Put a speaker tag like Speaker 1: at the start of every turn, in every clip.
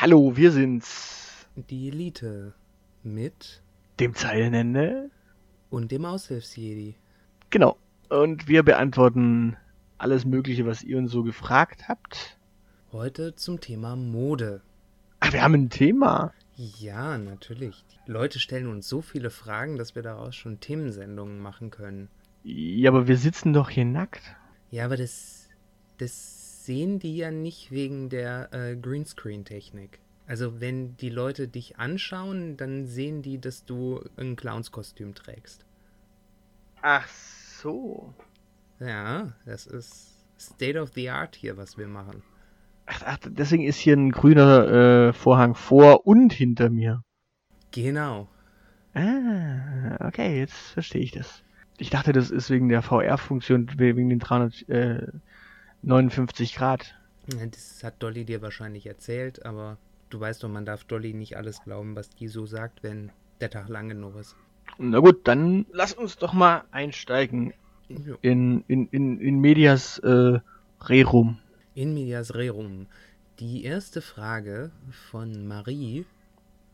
Speaker 1: Hallo, wir sind's.
Speaker 2: Die Elite mit
Speaker 1: Dem Zeilenende.
Speaker 2: und dem Aushilfsjedi.
Speaker 1: Genau. Und wir beantworten alles Mögliche, was ihr uns so gefragt habt.
Speaker 2: Heute zum Thema Mode.
Speaker 1: Ach, wir haben ein Thema.
Speaker 2: Ja, natürlich. Die Leute stellen uns so viele Fragen, dass wir daraus schon Themensendungen machen können.
Speaker 1: Ja, aber wir sitzen doch hier nackt.
Speaker 2: Ja, aber das, das sehen die ja nicht wegen der äh, Greenscreen-Technik. Also wenn die Leute dich anschauen, dann sehen die, dass du ein Clownskostüm trägst.
Speaker 1: Ach so.
Speaker 2: Ja, das ist State of the Art hier, was wir machen.
Speaker 1: Ach, ach deswegen ist hier ein grüner äh, Vorhang vor und hinter mir.
Speaker 2: Genau.
Speaker 1: Ah, okay, jetzt verstehe ich das. Ich dachte, das ist wegen der VR-Funktion, wegen den 359 Grad.
Speaker 2: Das hat Dolly dir wahrscheinlich erzählt, aber du weißt doch, man darf Dolly nicht alles glauben, was die so sagt, wenn der Tag lang genug ist.
Speaker 1: Na gut, dann lass uns doch mal einsteigen
Speaker 2: Ja.
Speaker 1: in, in, in, in Medias äh, Rerum.
Speaker 2: In medias rerum. Die erste Frage von Marie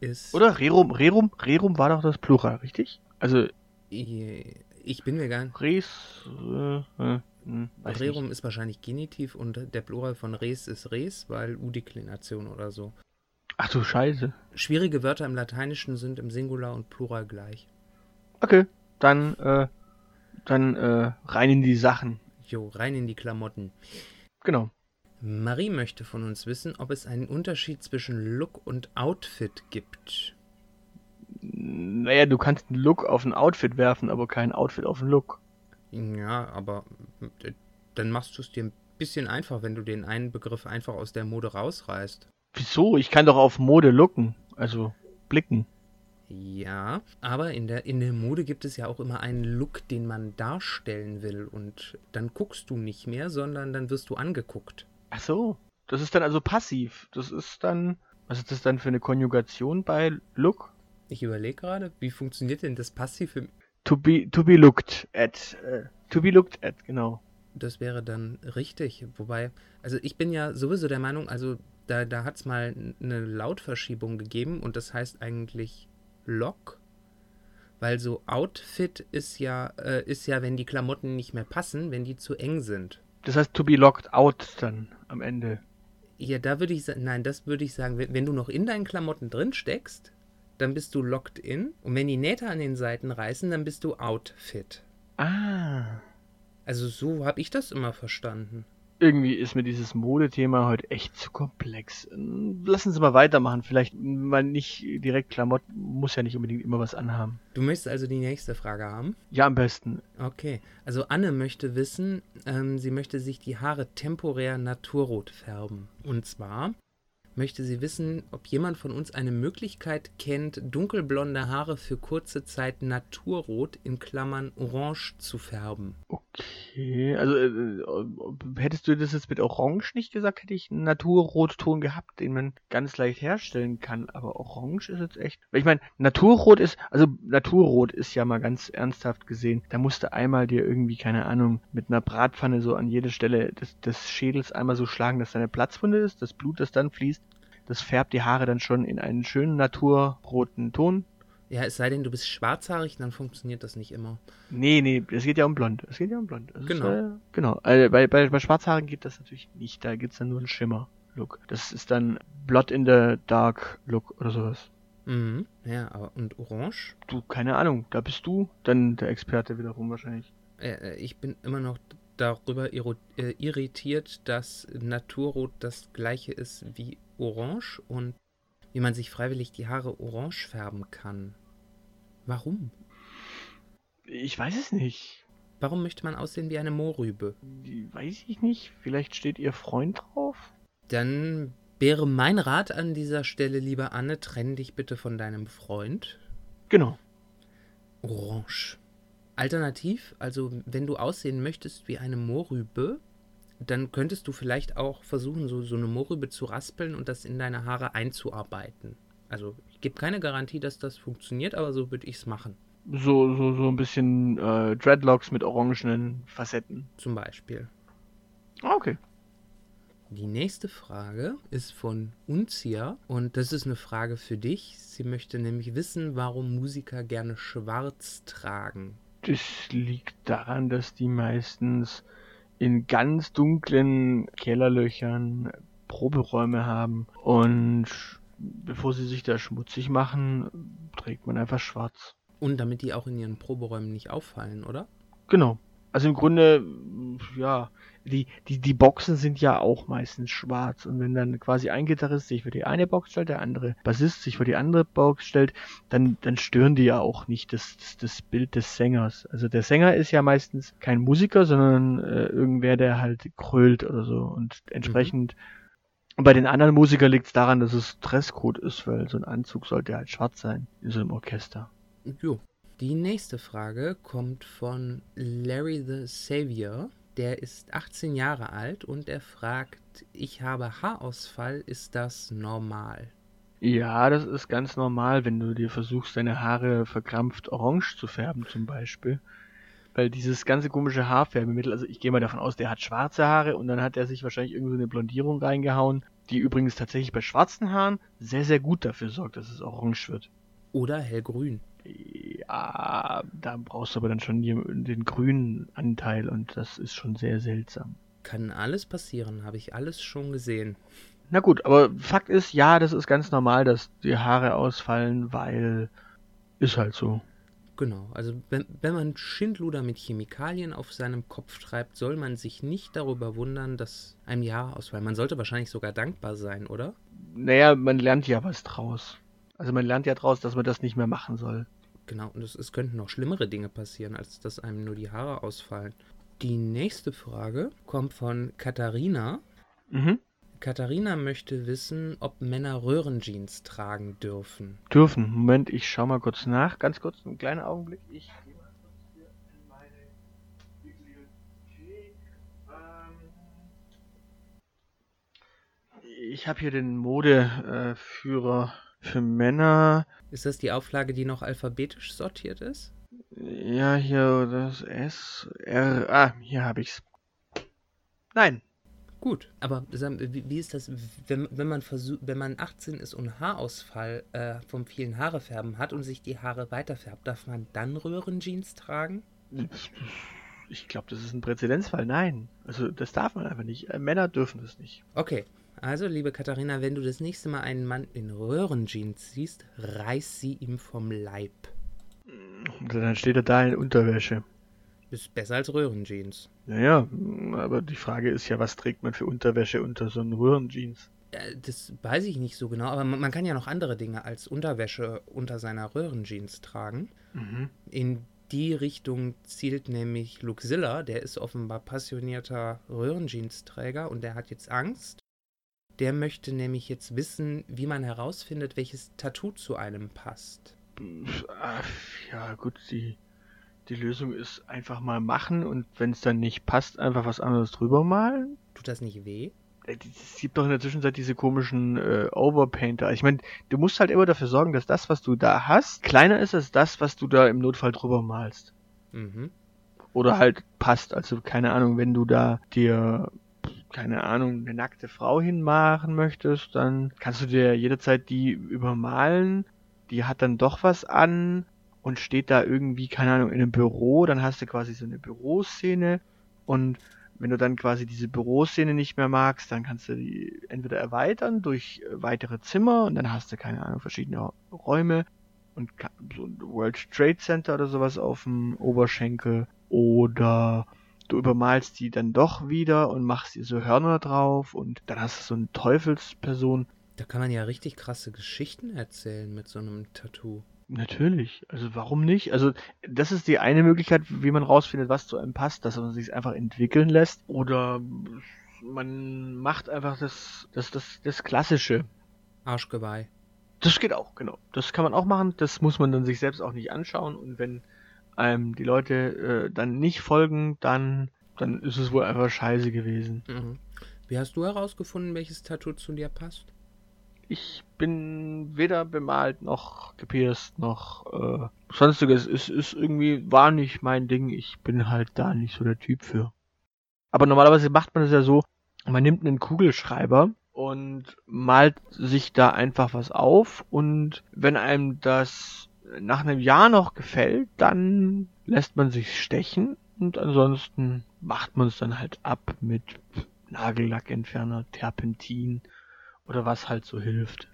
Speaker 2: ist.
Speaker 1: Oder Rerum, Rerum, Rerum war doch das Plural, richtig? Also
Speaker 2: Ich bin mir gar nicht.
Speaker 1: Res, äh, äh, hm,
Speaker 2: Rerum ist wahrscheinlich Genitiv und der Plural von res ist res, weil U-Deklination oder so.
Speaker 1: Ach du Scheiße.
Speaker 2: Schwierige Wörter im Lateinischen sind im Singular und Plural gleich.
Speaker 1: Okay, dann, äh, dann äh, rein in die Sachen.
Speaker 2: Jo, rein in die Klamotten.
Speaker 1: Genau.
Speaker 2: Marie möchte von uns wissen, ob es einen Unterschied zwischen Look und Outfit gibt.
Speaker 1: Naja, du kannst einen Look auf ein Outfit werfen, aber kein Outfit auf einen Look.
Speaker 2: Ja, aber äh, dann machst du es dir ein bisschen einfach, wenn du den einen Begriff einfach aus der Mode rausreißt.
Speaker 1: Wieso? Ich kann doch auf Mode looken. Also blicken.
Speaker 2: Ja, aber in der, in der Mode gibt es ja auch immer einen Look, den man darstellen will. Und dann guckst du nicht mehr, sondern dann wirst du angeguckt.
Speaker 1: Ach so. Das ist dann also passiv. Das ist dann. Was ist das dann für eine Konjugation bei Look?
Speaker 2: Ich überlege gerade, wie funktioniert denn das Passiv? im-
Speaker 1: To be, to be looked at. Äh, to be looked at, genau.
Speaker 2: Das wäre dann richtig. Wobei, also ich bin ja sowieso der Meinung, also da, da hat es mal eine Lautverschiebung gegeben und das heißt eigentlich Lock. Weil so Outfit ist ja, äh, ist ja, wenn die Klamotten nicht mehr passen, wenn die zu eng sind.
Speaker 1: Das heißt to be locked out dann am Ende.
Speaker 2: Ja, da würde ich sagen, nein, das würde ich sagen, wenn, wenn du noch in deinen Klamotten drin steckst, dann bist du locked in. Und wenn die Nähte an den Seiten reißen, dann bist du outfit.
Speaker 1: Ah.
Speaker 2: Also so habe ich das immer verstanden.
Speaker 1: Irgendwie ist mir dieses Modethema heute echt zu komplex. Lassen Sie mal weitermachen. Vielleicht mal nicht direkt Klamotten, muss ja nicht unbedingt immer was anhaben.
Speaker 2: Du möchtest also die nächste Frage haben?
Speaker 1: Ja, am besten.
Speaker 2: Okay. Also Anne möchte wissen, ähm, sie möchte sich die Haare temporär naturrot färben. Und zwar möchte sie wissen, ob jemand von uns eine Möglichkeit kennt, dunkelblonde Haare für kurze Zeit naturrot in Klammern orange zu färben.
Speaker 1: Okay, also äh, hättest du das jetzt mit Orange nicht gesagt, hätte ich einen Naturrotton gehabt, den man ganz leicht herstellen kann. Aber Orange ist jetzt echt. Ich meine, Naturrot ist, also Naturrot ist ja mal ganz ernsthaft gesehen. Da musst du einmal dir irgendwie, keine Ahnung, mit einer Bratpfanne so an jede Stelle des, des Schädels einmal so schlagen, dass da eine Platzwunde ist, das Blut, das dann fließt. Das färbt die Haare dann schon in einen schönen naturroten Ton.
Speaker 2: Ja, es sei denn, du bist schwarzhaarig, dann funktioniert das nicht immer.
Speaker 1: Nee, nee, es geht ja um blond. Es geht ja um blond. Das
Speaker 2: Genau.
Speaker 1: Ist, äh, genau. Also bei, bei, bei Schwarzhaarigen geht das natürlich nicht. Da gibt's dann nur einen Schimmer-Look. Das ist dann Blood in the Dark Look oder sowas.
Speaker 2: Mhm. Ja, aber und orange?
Speaker 1: Du, keine Ahnung. Da bist du dann der Experte wiederum wahrscheinlich.
Speaker 2: Äh, äh, ich bin immer noch darüber äh, irritiert, dass Naturrot das gleiche ist wie Orange und wie man sich freiwillig die Haare orange färben kann. Warum?
Speaker 1: Ich weiß es nicht.
Speaker 2: Warum möchte man aussehen wie eine Mohrrübe?
Speaker 1: Weiß ich nicht. Vielleicht steht ihr Freund drauf?
Speaker 2: Dann wäre mein Rat an dieser Stelle, liebe Anne, trenn dich bitte von deinem Freund.
Speaker 1: Genau.
Speaker 2: Orange. Alternativ, also wenn du aussehen möchtest wie eine Mohrrübe, dann könntest du vielleicht auch versuchen, so, so eine Mohrrübe zu raspeln und das in deine Haare einzuarbeiten. Also ich gebe keine Garantie, dass das funktioniert, aber so würde ich es machen.
Speaker 1: So, so, so ein bisschen äh, Dreadlocks mit orangenen Facetten.
Speaker 2: Zum Beispiel.
Speaker 1: Ah, okay.
Speaker 2: Die nächste Frage ist von Unzia und das ist eine Frage für dich. Sie möchte nämlich wissen, warum Musiker gerne schwarz tragen.
Speaker 1: Das liegt daran, dass die meistens in ganz dunklen Kellerlöchern Proberäume haben und bevor sie sich da schmutzig machen, trägt man einfach schwarz.
Speaker 2: Und damit die auch in ihren Proberäumen nicht auffallen, oder?
Speaker 1: Genau. Also im Grunde, ja, die, die, die Boxen sind ja auch meistens schwarz. Und wenn dann quasi ein Gitarrist sich für die eine Box stellt, der andere Bassist sich für die andere Box stellt, dann, dann stören die ja auch nicht das, das, das Bild des Sängers. Also der Sänger ist ja meistens kein Musiker, sondern äh, irgendwer, der halt krölt oder so. Und entsprechend, mhm. bei den anderen Musikern liegt es daran, dass es Dresscode ist, weil so ein Anzug sollte halt schwarz sein in so einem Orchester.
Speaker 2: Jo. Die nächste Frage kommt von Larry the Savior. Der ist 18 Jahre alt und er fragt, ich habe Haarausfall, ist das normal?
Speaker 1: Ja, das ist ganz normal, wenn du dir versuchst, deine Haare verkrampft orange zu färben zum Beispiel. Weil dieses ganze komische Haarfärbemittel, also ich gehe mal davon aus, der hat schwarze Haare und dann hat er sich wahrscheinlich irgendwie so eine Blondierung reingehauen, die übrigens tatsächlich bei schwarzen Haaren sehr, sehr gut dafür sorgt, dass es orange wird.
Speaker 2: Oder hellgrün.
Speaker 1: Ja, da brauchst du aber dann schon den grünen Anteil und das ist schon sehr seltsam.
Speaker 2: Kann alles passieren, habe ich alles schon gesehen.
Speaker 1: Na gut, aber Fakt ist, ja, das ist ganz normal, dass die Haare ausfallen, weil ist halt so.
Speaker 2: Genau, also wenn, wenn man Schindluder mit Chemikalien auf seinem Kopf treibt, soll man sich nicht darüber wundern, dass einem die Haare ausfallen. Man sollte wahrscheinlich sogar dankbar sein, oder?
Speaker 1: Naja, man lernt ja was draus. Also man lernt ja draus, dass man das nicht mehr machen soll.
Speaker 2: Genau, und es, es könnten noch schlimmere Dinge passieren, als dass einem nur die Haare ausfallen. Die nächste Frage kommt von Katharina. Mhm. Katharina möchte wissen, ob Männer Röhrenjeans tragen dürfen.
Speaker 1: Dürfen. Moment, ich schau mal kurz nach. Ganz kurz, einen kleinen Augenblick. Ich gehe mal kurz hier in meine Bibliothek. Ähm ich habe hier den Modeführer für Männer.
Speaker 2: Ist das die Auflage, die noch alphabetisch sortiert ist?
Speaker 1: Ja, hier das S, R. Ah, hier habe ich's. Nein.
Speaker 2: Gut, aber wie ist das, wenn, wenn, man versucht, wenn man 18 ist und Haarausfall äh, vom vielen Haarefärben hat und sich die Haare weiterfärbt, darf man dann Röhrenjeans tragen?
Speaker 1: Ich glaube, das ist ein Präzedenzfall. Nein. Also das darf man einfach nicht. Äh, Männer dürfen das nicht.
Speaker 2: Okay, also, liebe Katharina, wenn du das nächste Mal einen Mann in Röhrenjeans siehst, reiß sie ihm vom Leib.
Speaker 1: Dann steht er da in Unterwäsche.
Speaker 2: Ist besser als Röhrenjeans.
Speaker 1: Naja, aber die Frage ist ja, was trägt man für Unterwäsche unter so einem Röhrenjeans?
Speaker 2: Das weiß ich nicht so genau, aber man kann ja noch andere Dinge als Unterwäsche unter seiner Röhrenjeans tragen. Mhm. In die Richtung zielt nämlich Luxilla, der ist offenbar passionierter Röhrenjeans-Träger und der hat jetzt Angst, der möchte nämlich jetzt wissen, wie man herausfindet, welches Tattoo zu einem passt.
Speaker 1: Ja, gut, die, die Lösung ist einfach mal machen und wenn es dann nicht passt, einfach was anderes drüber malen.
Speaker 2: Tut das nicht weh?
Speaker 1: Äh, es gibt doch in der Zwischenzeit diese komischen äh, Overpainter. Ich meine, du musst halt immer dafür sorgen, dass das, was du da hast, kleiner ist als das, was du da im Notfall drüber malst. Mhm. Oder halt passt. Also keine Ahnung, wenn du da dir keine Ahnung, eine nackte Frau hinmachen möchtest, dann kannst du dir jederzeit die übermalen. Die hat dann doch was an und steht da irgendwie, keine Ahnung, in einem Büro. Dann hast du quasi so eine Büroszene und wenn du dann quasi diese Büroszene nicht mehr magst, dann kannst du die entweder erweitern durch weitere Zimmer und dann hast du, keine Ahnung, verschiedene Räume und so ein World Trade Center oder sowas auf dem Oberschenkel oder du übermalst die dann doch wieder und machst dir so Hörner drauf und dann hast du so eine Teufelsperson.
Speaker 2: Da kann man ja richtig krasse Geschichten erzählen mit so einem Tattoo.
Speaker 1: Natürlich. Also warum nicht? Also das ist die eine Möglichkeit, wie man rausfindet, was zu einem passt, dass man sich einfach entwickeln lässt. Oder man macht einfach das, das, das, das Klassische.
Speaker 2: Arschgeweih.
Speaker 1: Das geht auch, genau. Das kann man auch machen. Das muss man dann sich selbst auch nicht anschauen. Und wenn einem die Leute äh, dann nicht folgen, dann, dann ist es wohl einfach scheiße gewesen. Mhm.
Speaker 2: Wie hast du herausgefunden, welches Tattoo zu dir passt?
Speaker 1: Ich bin weder bemalt noch gepierst noch äh, sonstiges. Es ist irgendwie, war nicht mein Ding. Ich bin halt da nicht so der Typ für. Aber normalerweise macht man es ja so, Man nimmt einen Kugelschreiber und malt sich da einfach was auf und wenn einem das nach einem Jahr noch gefällt, dann lässt man sich stechen und ansonsten macht man es dann halt ab mit Nagellackentferner, Terpentin oder was halt so hilft.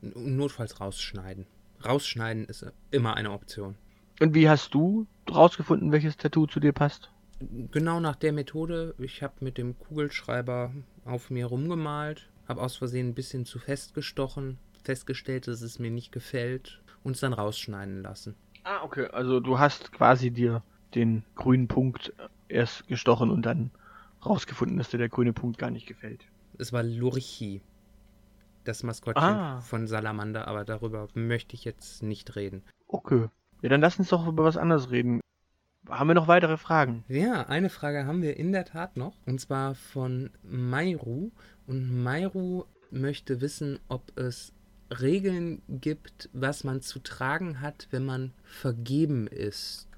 Speaker 2: Notfalls rausschneiden. Rausschneiden ist immer eine Option.
Speaker 1: Und wie hast du rausgefunden, welches Tattoo zu dir passt?
Speaker 2: Genau nach der Methode. Ich habe mit dem Kugelschreiber auf mir rumgemalt, habe aus Versehen ein bisschen zu fest gestochen, festgestellt, dass es mir nicht gefällt und es dann rausschneiden lassen.
Speaker 1: Ah, okay. Also du hast quasi dir den grünen Punkt erst gestochen und dann rausgefunden, dass dir der grüne Punkt gar nicht gefällt.
Speaker 2: Es war Lurichi, das Maskottchen ah. von Salamander, aber darüber möchte ich jetzt nicht reden.
Speaker 1: Okay. Ja, dann lass uns doch über was anderes reden. Haben wir noch weitere Fragen?
Speaker 2: Ja, eine Frage haben wir in der Tat noch. Und zwar von Mayru. Und Mayru möchte wissen, ob es Regeln gibt, was man zu tragen hat, wenn man vergeben ist.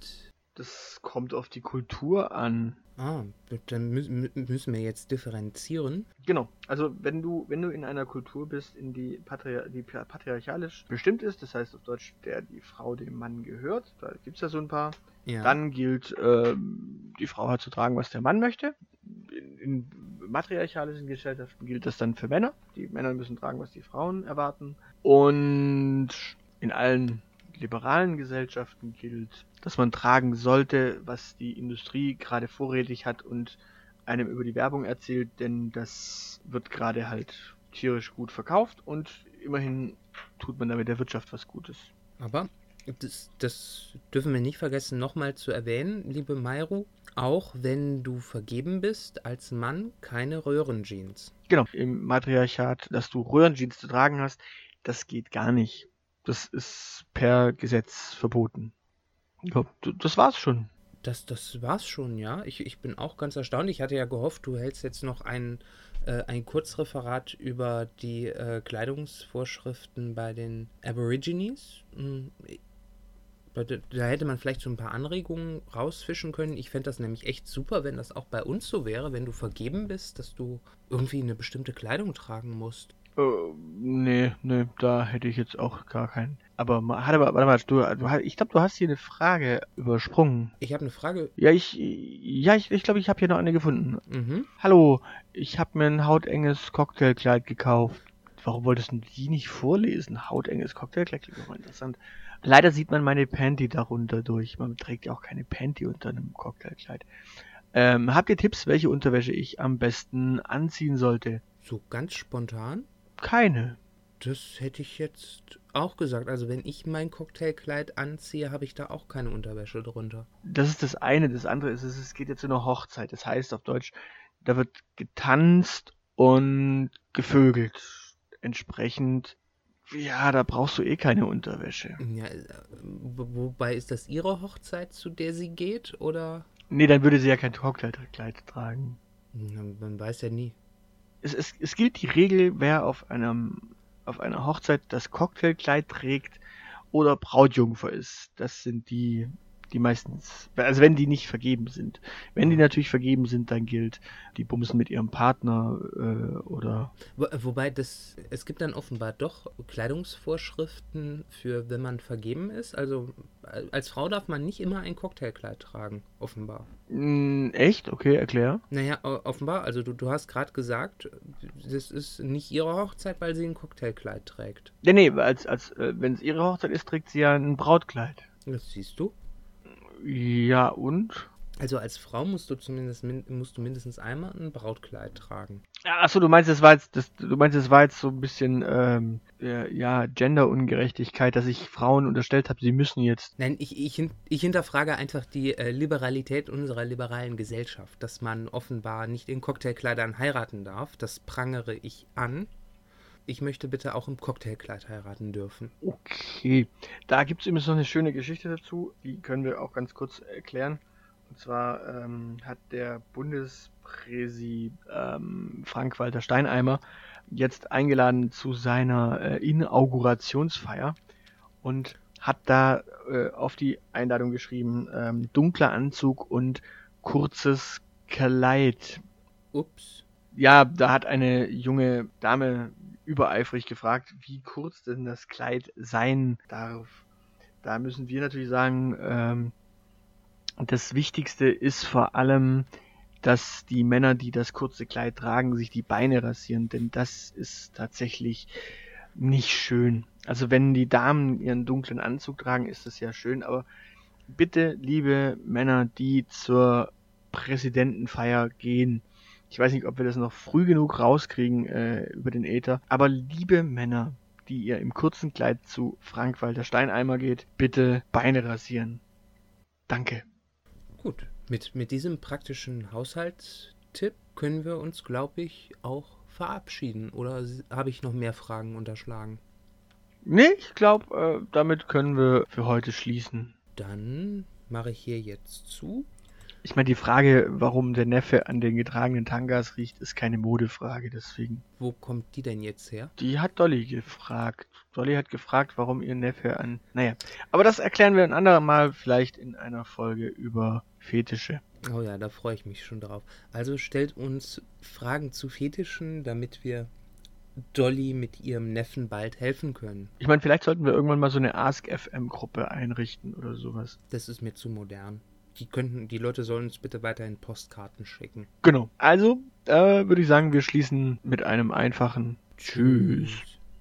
Speaker 1: Das kommt auf die Kultur an.
Speaker 2: Ah, dann müssen wir jetzt differenzieren.
Speaker 1: Genau. Also wenn du, wenn du in einer Kultur bist, in die, Patri die patriarchalisch bestimmt ist, das heißt auf Deutsch, der die Frau dem Mann gehört, da gibt es ja so ein paar, ja. dann gilt, ähm, die Frau hat zu tragen, was der Mann möchte. In, in matriarchalischen Gesellschaften gilt das dann für Männer. Die Männer müssen tragen, was die Frauen erwarten. Und in allen liberalen Gesellschaften gilt, dass man tragen sollte, was die Industrie gerade vorrätig hat und einem über die Werbung erzählt, denn das wird gerade halt tierisch gut verkauft und immerhin tut man damit der Wirtschaft was Gutes.
Speaker 2: Aber das, das dürfen wir nicht vergessen, nochmal zu erwähnen, liebe Mayru, auch wenn du vergeben bist, als Mann keine Röhrenjeans.
Speaker 1: Genau, im Matriarchat, dass du Röhrenjeans zu tragen hast, das geht gar nicht. Das ist per Gesetz verboten. Ja, das war's schon.
Speaker 2: Das, das war's schon, ja. Ich, ich bin auch ganz erstaunt. Ich hatte ja gehofft, du hältst jetzt noch ein, äh, ein Kurzreferat über die äh, Kleidungsvorschriften bei den Aborigines. Da hätte man vielleicht so ein paar Anregungen rausfischen können. Ich fände das nämlich echt super, wenn das auch bei uns so wäre, wenn du vergeben bist, dass du irgendwie eine bestimmte Kleidung tragen musst.
Speaker 1: Uh, nee, nee, da hätte ich jetzt auch gar keinen. Aber warte mal, warte mal, du, du, ich glaube, du hast hier eine Frage übersprungen.
Speaker 2: Ich habe eine Frage.
Speaker 1: Ja, ich, ja, ich, ich glaube, ich habe hier noch eine gefunden. Mhm. Hallo, ich habe mir ein hautenges Cocktailkleid gekauft. Warum wolltest du die nicht vorlesen? Hautenges Cocktailkleid, klingt auch interessant. Leider sieht man meine Panty darunter durch. Man trägt ja auch keine Panty unter einem Cocktailkleid. Ähm, habt ihr Tipps, welche Unterwäsche ich am besten anziehen sollte?
Speaker 2: So ganz spontan?
Speaker 1: keine.
Speaker 2: Das hätte ich jetzt auch gesagt. Also wenn ich mein Cocktailkleid anziehe, habe ich da auch keine Unterwäsche drunter.
Speaker 1: Das ist das eine. Das andere ist, es geht jetzt zu einer Hochzeit. Das heißt auf Deutsch, da wird getanzt und gevögelt. Entsprechend, ja, da brauchst du eh keine Unterwäsche.
Speaker 2: Ja, äh, wobei ist das ihre Hochzeit, zu der sie geht, oder?
Speaker 1: Nee, dann würde sie ja kein Cocktailkleid tragen.
Speaker 2: Man weiß ja nie
Speaker 1: es, es, es gilt die Regel, wer auf einem auf einer Hochzeit das Cocktailkleid trägt oder Brautjungfer ist. Das sind die die meistens, also wenn die nicht vergeben sind. Wenn die natürlich vergeben sind, dann gilt, die bumsen mit ihrem Partner äh, oder.
Speaker 2: Wo, wobei das, es gibt dann offenbar doch Kleidungsvorschriften für, wenn man vergeben ist. Also als Frau darf man nicht immer ein Cocktailkleid tragen, offenbar.
Speaker 1: Mm, echt? Okay, erklär.
Speaker 2: Naja, offenbar. Also du, du hast gerade gesagt, das ist nicht ihre Hochzeit, weil sie ein Cocktailkleid trägt.
Speaker 1: Nee, nee, als, als äh, wenn es ihre Hochzeit ist, trägt sie ja ein Brautkleid.
Speaker 2: Das siehst du.
Speaker 1: Ja, und?
Speaker 2: Also als Frau musst du zumindest musst du mindestens einmal ein Brautkleid tragen.
Speaker 1: Achso, du meinst, das war jetzt, das, du meinst, das war jetzt so ein bisschen ähm, ja Genderungerechtigkeit, dass ich Frauen unterstellt habe, sie müssen jetzt.
Speaker 2: Nein, ich, ich, ich hinterfrage einfach die äh, Liberalität unserer liberalen Gesellschaft, dass man offenbar nicht in Cocktailkleidern heiraten darf. Das prangere ich an ich möchte bitte auch im Cocktailkleid heiraten dürfen.
Speaker 1: Okay, da gibt es übrigens noch eine schöne Geschichte dazu, die können wir auch ganz kurz erklären. Und zwar ähm, hat der Bundespräsi ähm, Frank-Walter Steineimer jetzt eingeladen zu seiner äh, Inaugurationsfeier und hat da äh, auf die Einladung geschrieben, ähm, dunkler Anzug und kurzes Kleid.
Speaker 2: Ups.
Speaker 1: ja, da hat eine junge Dame übereifrig gefragt, wie kurz denn das Kleid sein darf. Da müssen wir natürlich sagen, ähm, das Wichtigste ist vor allem, dass die Männer, die das kurze Kleid tragen, sich die Beine rasieren, denn das ist tatsächlich nicht schön. Also wenn die Damen ihren dunklen Anzug tragen, ist das ja schön, aber bitte, liebe Männer, die zur Präsidentenfeier gehen, ich weiß nicht, ob wir das noch früh genug rauskriegen äh, über den Äther, aber liebe Männer, die ihr im kurzen Kleid zu Frank-Walter Steineimer geht, bitte Beine rasieren. Danke.
Speaker 2: Gut, mit, mit diesem praktischen Haushaltstipp können wir uns, glaube ich, auch verabschieden. Oder habe ich noch mehr Fragen unterschlagen?
Speaker 1: Nee, ich glaube, äh, damit können wir für heute schließen.
Speaker 2: Dann mache ich hier jetzt zu.
Speaker 1: Ich meine, die Frage, warum der Neffe an den getragenen Tangas riecht, ist keine Modefrage, deswegen.
Speaker 2: Wo kommt die denn jetzt her?
Speaker 1: Die hat Dolly gefragt. Dolly hat gefragt, warum ihr Neffe an. Naja, aber das erklären wir ein andermal, vielleicht in einer Folge über Fetische.
Speaker 2: Oh ja, da freue ich mich schon drauf. Also stellt uns Fragen zu Fetischen, damit wir Dolly mit ihrem Neffen bald helfen können.
Speaker 1: Ich meine, vielleicht sollten wir irgendwann mal so eine Ask FM Gruppe einrichten oder sowas.
Speaker 2: Das ist mir zu modern. Die könnten, die Leute sollen uns bitte weiterhin Postkarten schicken.
Speaker 1: Genau. Also, äh, würde ich sagen, wir schließen mit einem einfachen Tschüss. Tschüss.